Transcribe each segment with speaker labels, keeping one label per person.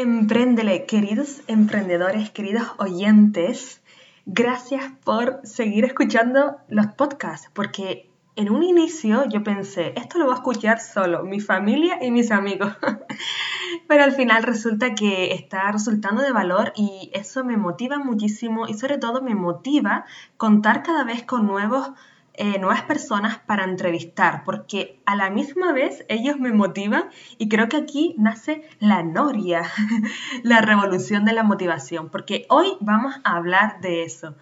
Speaker 1: Emprendele, queridos emprendedores, queridos oyentes, gracias por seguir escuchando los podcasts, porque en un inicio yo pensé, esto lo va a escuchar solo mi familia y mis amigos, pero al final resulta que está resultando de valor y eso me motiva muchísimo y sobre todo me motiva contar cada vez con nuevos eh, nuevas personas para entrevistar, porque a la misma vez ellos me motivan y creo que aquí nace la noria, la revolución de la motivación, porque hoy vamos a hablar de eso.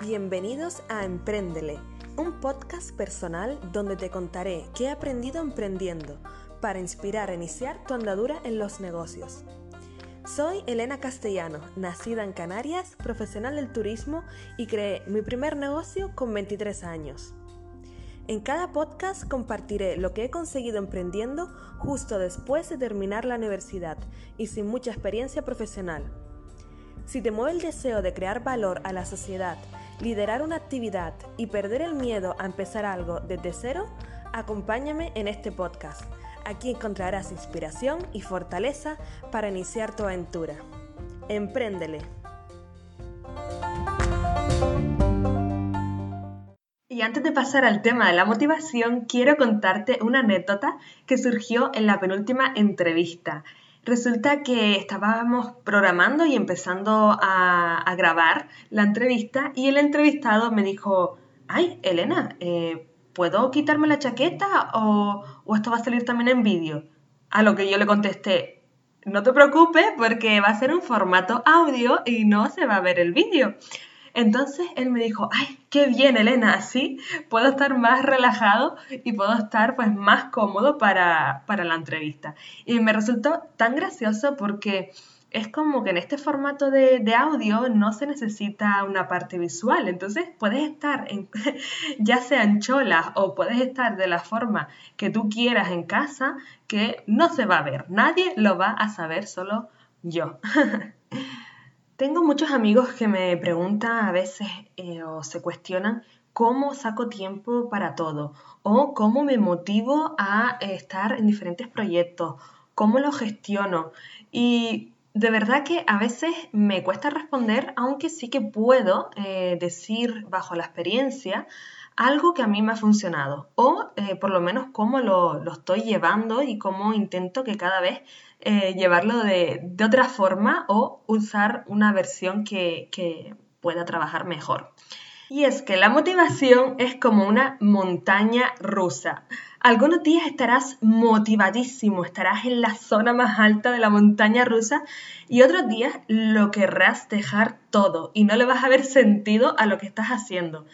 Speaker 2: Bienvenidos a Emprendele, un podcast personal donde te contaré qué he aprendido emprendiendo para inspirar a iniciar tu andadura en los negocios. Soy Elena Castellano, nacida en Canarias, profesional del turismo y creé mi primer negocio con 23 años. En cada podcast compartiré lo que he conseguido emprendiendo justo después de terminar la universidad y sin mucha experiencia profesional. Si te mueve el deseo de crear valor a la sociedad, liderar una actividad y perder el miedo a empezar algo desde cero, acompáñame en este podcast Aquí encontrarás inspiración y fortaleza para iniciar tu aventura. Empréndele.
Speaker 1: Y antes de pasar al tema de la motivación, quiero contarte una anécdota que surgió en la penúltima entrevista. Resulta que estábamos programando y empezando a, grabar la entrevista y el entrevistado me dijo, ay, Elena, eh, ¿puedo quitarme la chaqueta o, esto va a salir también en vídeo? A lo que yo le contesté, no te preocupes porque va a ser un formato audio y no se va a ver el vídeo. Entonces él me dijo, ay, qué bien Elena, así puedo estar más relajado y puedo estar pues más cómodo para, para la entrevista. Y me resultó tan gracioso porque es como que en este formato de, audio no se necesita una parte visual, entonces puedes estar ya sea en cholas o puedes estar de la forma que tú quieras en casa, que no se va a ver, nadie lo va a saber, solo yo. Tengo muchos amigos que me preguntan a veces eh, o se cuestionan cómo saco tiempo para todo o cómo me motivo a estar en diferentes proyectos, cómo lo gestiono. Y de verdad que a veces me cuesta responder, aunque sí que puedo eh, decir bajo la experiencia algo que a mí me ha funcionado o eh, por lo menos cómo lo, estoy llevando y cómo intento que cada vez eh, llevarlo de, otra forma o usar una versión que, que pueda trabajar mejor. Y es que la motivación es como una montaña rusa. Algunos días estarás motivadísimo, estarás en la zona más alta de la montaña rusa y otros días lo querrás dejar todo y no le vas a ver sentido a lo que estás haciendo.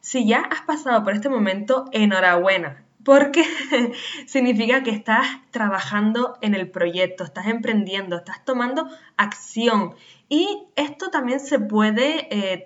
Speaker 1: Si ya has pasado por este momento, enhorabuena, porque significa que estás trabajando en el proyecto, estás emprendiendo, estás tomando acción. Y esto también se puede eh,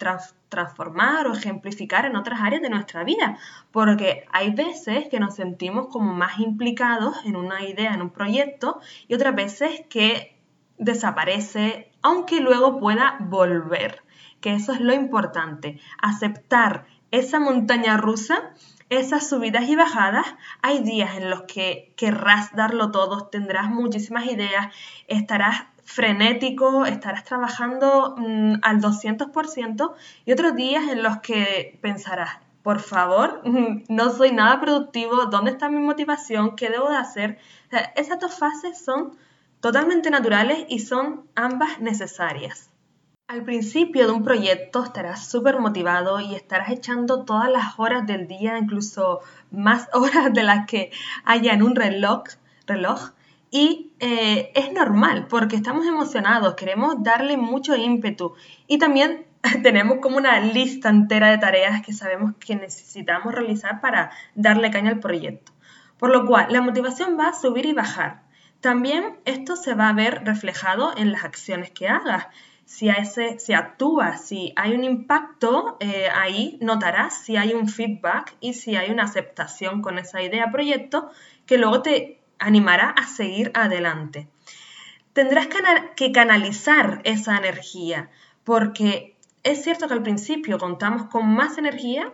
Speaker 1: transformar o ejemplificar en otras áreas de nuestra vida, porque hay veces que nos sentimos como más implicados en una idea, en un proyecto, y otras veces que desaparece, aunque luego pueda volver, que eso es lo importante, aceptar esa montaña rusa, esas subidas y bajadas, hay días en los que querrás darlo todo, tendrás muchísimas ideas, estarás frenético, estarás trabajando mm, al 200% y otros días en los que pensarás, por favor, no soy nada productivo, ¿dónde está mi motivación? ¿Qué debo de hacer? esas dos fases son totalmente naturales y son ambas necesarias. Al principio de un proyecto estarás súper motivado y estarás echando todas las horas del día, incluso más horas de las que haya en un reloj, reloj y eh, es normal porque estamos emocionados, queremos darle mucho ímpetu y también tenemos como una lista entera de tareas que sabemos que necesitamos realizar para darle caña al proyecto. Por lo cual, la motivación va a subir y bajar. También esto se va a ver reflejado en las acciones que hagas. Si, ese, si actúas, si hay un impacto, eh, ahí notarás si hay un feedback y si hay una aceptación con esa idea, proyecto, que luego te animará a seguir adelante. Tendrás que canalizar esa energía, porque es cierto que al principio contamos con más energía,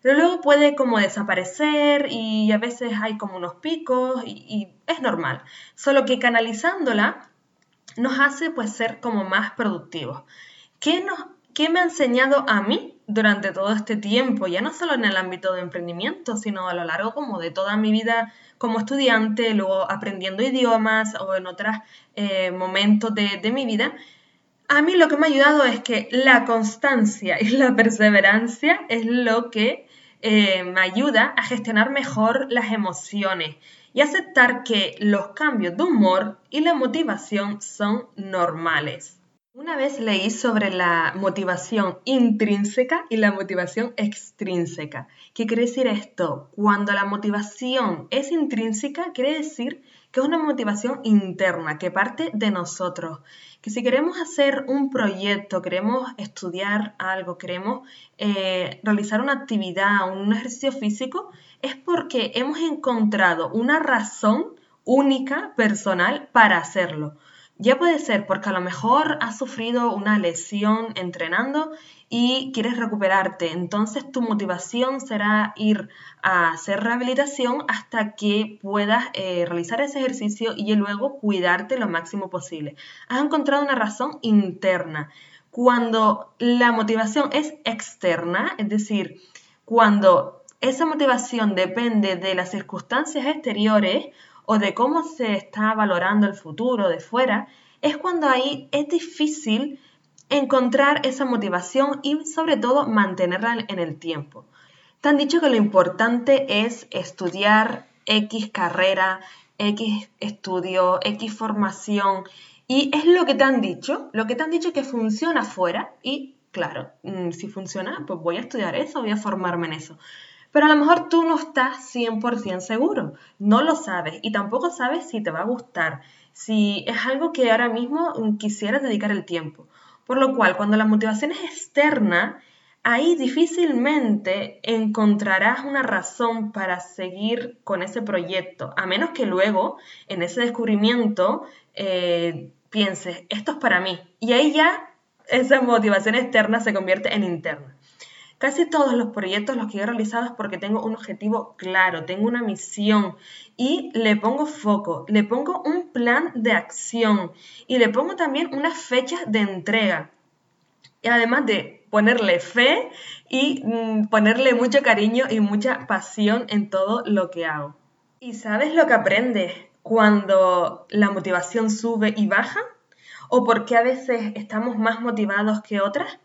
Speaker 1: pero luego puede como desaparecer y a veces hay como unos picos y, y es normal. Solo que canalizándola nos hace pues ser como más productivos. ¿Qué, nos, ¿Qué me ha enseñado a mí durante todo este tiempo? Ya no solo en el ámbito de emprendimiento, sino a lo largo como de toda mi vida como estudiante, luego aprendiendo idiomas o en otros eh, momentos de, mi vida. A mí lo que me ha ayudado es que la constancia y la perseverancia es lo que eh, me ayuda a gestionar mejor las emociones y aceptar que los cambios de humor y la motivación son normales. Una vez leí sobre la motivación intrínseca y la motivación extrínseca. ¿Qué quiere decir esto? Cuando la motivación es intrínseca, quiere decir que es una motivación interna, que parte de nosotros. Que si queremos hacer un proyecto, queremos estudiar algo, queremos eh, realizar una actividad, un ejercicio físico, es porque hemos encontrado una razón única, personal, para hacerlo. Ya puede ser porque a lo mejor has sufrido una lesión entrenando y quieres recuperarte. Entonces tu motivación será ir a hacer rehabilitación hasta que puedas eh, realizar ese ejercicio y luego cuidarte lo máximo posible. Has encontrado una razón interna. Cuando la motivación es externa, es decir, cuando esa motivación depende de las circunstancias exteriores o de cómo se está valorando el futuro de fuera, es cuando ahí es difícil encontrar esa motivación y sobre todo mantenerla en el tiempo. Te han dicho que lo importante es estudiar X carrera, X estudio, X formación y es lo que te han dicho, lo que te han dicho que funciona afuera y claro, mm, si funciona, pues voy a estudiar eso, voy a formarme en eso. Pero a lo mejor tú no estás 100% seguro, no lo sabes y tampoco sabes si te va a gustar, si es algo que ahora mismo quisieras dedicar el tiempo. Por lo cual, cuando la motivación es externa, ahí difícilmente encontrarás una razón para seguir con ese proyecto, a menos que luego en ese descubrimiento eh, pienses, esto es para mí. Y ahí ya esa motivación externa se convierte en interna. Casi todos los proyectos los que he realizado es porque tengo un objetivo claro, tengo una misión y le pongo foco, le pongo un plan de acción y le pongo también unas fechas de entrega. Y además de ponerle fe y mm, ponerle mucho cariño y mucha pasión en todo lo que hago. ¿Y sabes lo que aprendes cuando la motivación sube y baja? ¿O por qué a veces estamos más motivados que otras?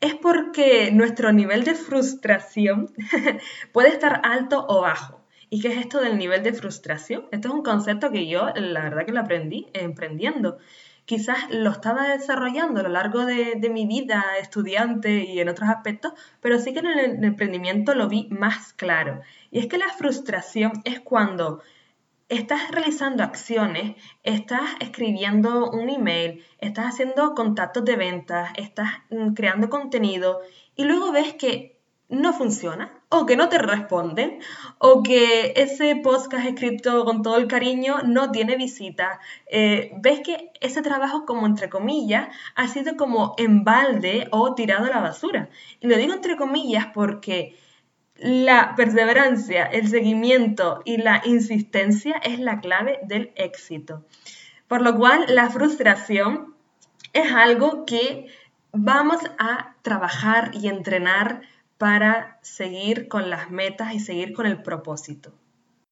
Speaker 1: Es porque nuestro nivel de frustración puede estar alto o bajo. ¿Y qué es esto del nivel de frustración? Esto es un concepto que yo, la verdad que lo aprendí emprendiendo. Quizás lo estaba desarrollando a lo largo de, de mi vida estudiante y en otros aspectos, pero sí que en el emprendimiento lo vi más claro. Y es que la frustración es cuando estás realizando acciones, estás escribiendo un email, estás haciendo contactos de ventas, estás mm, creando contenido y luego ves que no funciona o que no te responden o que ese has escrito con todo el cariño no tiene visita. Eh, ves que ese trabajo como entre comillas ha sido como en balde o tirado a la basura. Y lo digo entre comillas porque la perseverancia, el seguimiento y la insistencia es la clave del éxito. Por lo cual, la frustración es algo que vamos a trabajar y entrenar para seguir con las metas y seguir con el propósito.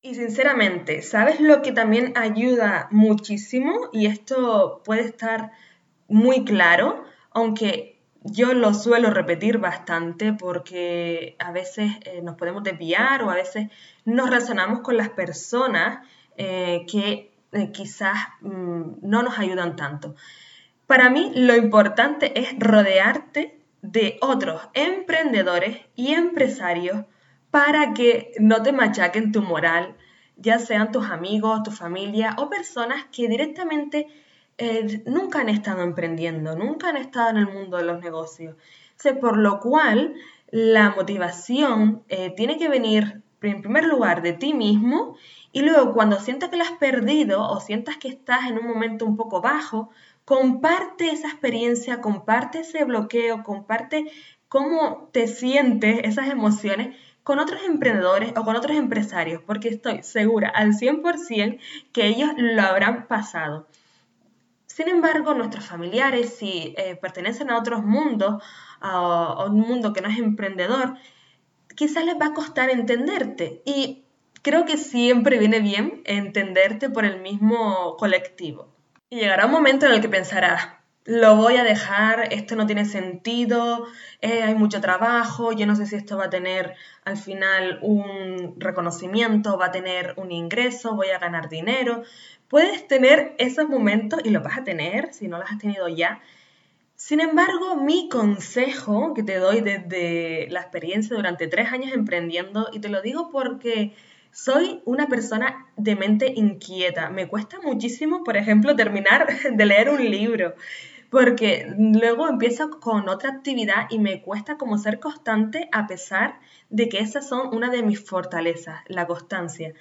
Speaker 1: Y sinceramente, ¿sabes lo que también ayuda muchísimo? Y esto puede estar muy claro, aunque yo lo suelo repetir bastante porque a veces eh, nos podemos desviar o a veces nos razonamos con las personas eh, que eh, quizás mm, no nos ayudan tanto. Para mí lo importante es rodearte de otros emprendedores y empresarios para que no te machaquen tu moral, ya sean tus amigos, tu familia o personas que directamente eh, nunca han estado emprendiendo, nunca han estado en el mundo de los negocios. por lo cual, la motivación eh, tiene que venir en primer lugar de ti mismo y luego cuando sientas que la has perdido o sientas que estás en un momento un poco bajo, comparte esa experiencia, comparte ese bloqueo, comparte cómo te sientes, esas emociones con otros emprendedores o con otros empresarios, porque estoy segura al 100% que ellos lo habrán pasado. Sin embargo, nuestros familiares, si eh, pertenecen a otros mundos, a, un mundo que no es emprendedor, quizás les va a costar entenderte. Y creo que siempre viene bien entenderte por el mismo colectivo. Y llegará un momento en el que pensarás, lo voy a dejar, esto no tiene sentido, eh, hay mucho trabajo, yo no sé si esto va a tener al final un reconocimiento, va a tener un ingreso, voy a ganar dinero. Puedes tener esos momentos y los vas a tener si no los has tenido ya. Sin embargo, mi consejo que te doy desde la experiencia durante tres años emprendiendo, y te lo digo porque soy una persona de mente inquieta. Me cuesta muchísimo, por ejemplo, terminar de leer un libro porque luego empiezo con otra actividad y me cuesta como ser constante a pesar de que esas son una de mis fortalezas, la constancia.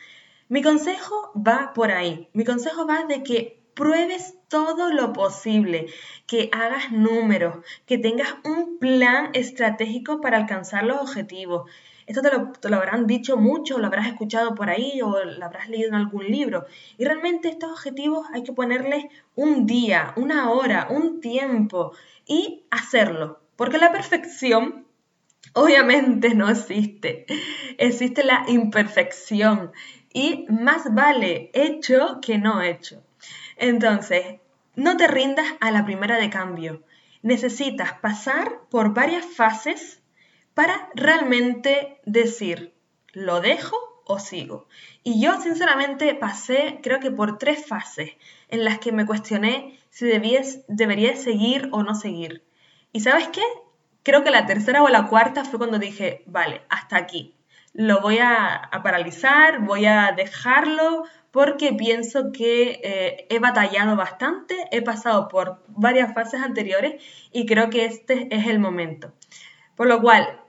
Speaker 1: Mi consejo va por ahí, mi consejo va de que pruebes todo lo posible, que hagas números, que tengas un plan estratégico para alcanzar los objetivos, esto te lo, habrán dicho mucho, lo habrás escuchado por ahí o lo habrás leído en algún libro. Y realmente estos objetivos hay que ponerles un día, una hora, un tiempo y hacerlo. Porque la perfección obviamente no existe. Existe la imperfección. Y más vale hecho que no hecho. Entonces, no te rindas a la primera de cambio. Necesitas pasar por varias fases para realmente decir, ¿lo dejo o sigo? Y yo sinceramente pasé creo que por tres fases en las que me cuestioné si debería seguir o no seguir. ¿Y sabes qué? Creo que la tercera o la cuarta fue cuando dije, vale, hasta aquí. Lo voy a, paralizar, voy a dejarlo porque pienso que eh, he batallado bastante, he pasado por varias fases anteriores y creo que este es el momento. Por lo cual,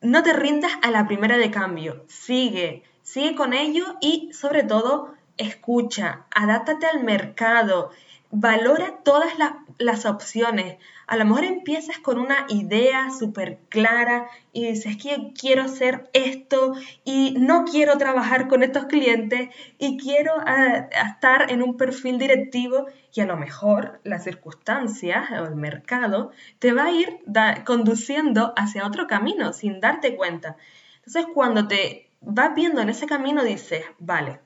Speaker 1: no te rindas a la primera de cambio, sigue, sigue con ello y sobre todo escucha, adáptate al mercado, valora todas las opciones. A lo mejor empiezas con una idea súper clara y dices que quiero hacer esto y no quiero trabajar con estos clientes y quiero ah, estar en un perfil directivo y a lo mejor las circunstancias o el mercado te va a ir conduciendo hacia otro camino sin darte cuenta. Entonces cuando te vas viendo en ese camino dices, vale,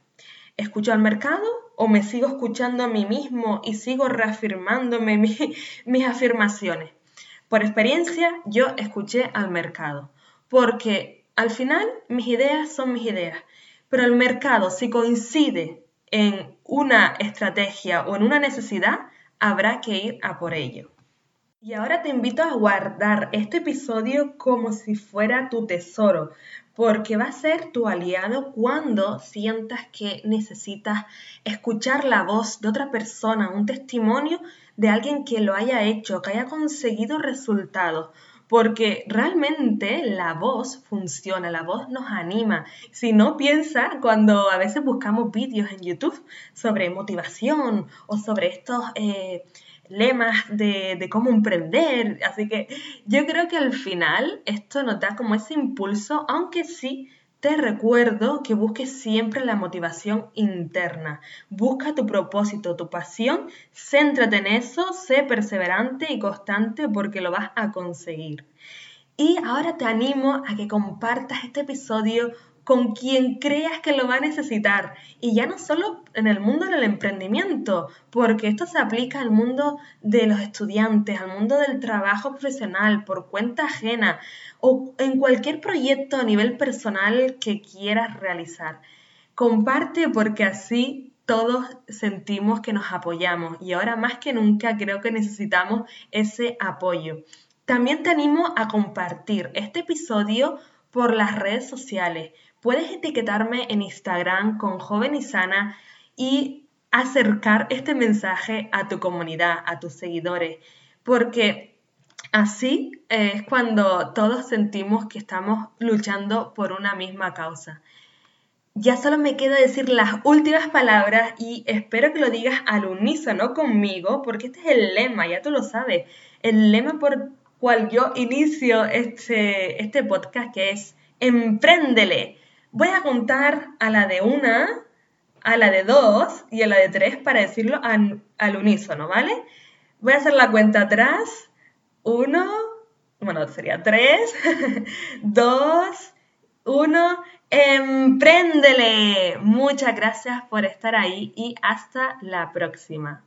Speaker 1: escucho al mercado o me sigo escuchando a mí mismo y sigo reafirmándome mis afirmaciones. Por experiencia, yo escuché al mercado, porque al final mis ideas son mis ideas, pero el mercado, si coincide en una estrategia o en una necesidad, habrá que ir a por ello. Y ahora te invito a guardar este episodio como si fuera tu tesoro, porque va a ser tu aliado cuando sientas que necesitas escuchar la voz de otra persona, un testimonio de alguien que lo haya hecho, que haya conseguido resultados. Porque realmente la voz funciona, la voz nos anima. Si no piensa cuando a veces buscamos vídeos en YouTube sobre motivación o sobre estos eh, lemas de, cómo emprender. Así que yo creo que al final esto nos da como ese impulso, aunque sí te recuerdo que busques siempre la motivación interna. Busca tu propósito, tu pasión, céntrate en eso, sé perseverante y constante porque lo vas a conseguir. Y ahora te animo a que compartas este episodio con quien creas que lo va a necesitar. Y ya no solo en el mundo del emprendimiento, porque esto se aplica al mundo de los estudiantes, al mundo del trabajo profesional, por cuenta ajena o en cualquier proyecto a nivel personal que quieras realizar. Comparte porque así todos sentimos que nos apoyamos y ahora más que nunca creo que necesitamos ese apoyo. También te animo a compartir este episodio por las redes sociales puedes etiquetarme en Instagram con Joven y Sana y acercar este mensaje a tu comunidad, a tus seguidores, porque así es cuando todos sentimos que estamos luchando por una misma causa. Ya solo me queda decir las últimas palabras y espero que lo digas al unísono conmigo, porque este es el lema, ya tú lo sabes, el lema por cual yo inicio este, este podcast que es Empréndele. Voy a contar a la de una, a la de dos y a la de tres para decirlo al, unísono, ¿vale? Voy a hacer la cuenta atrás. Uno, bueno, sería tres, dos, uno. Empréndele. Muchas gracias por estar ahí y hasta la próxima.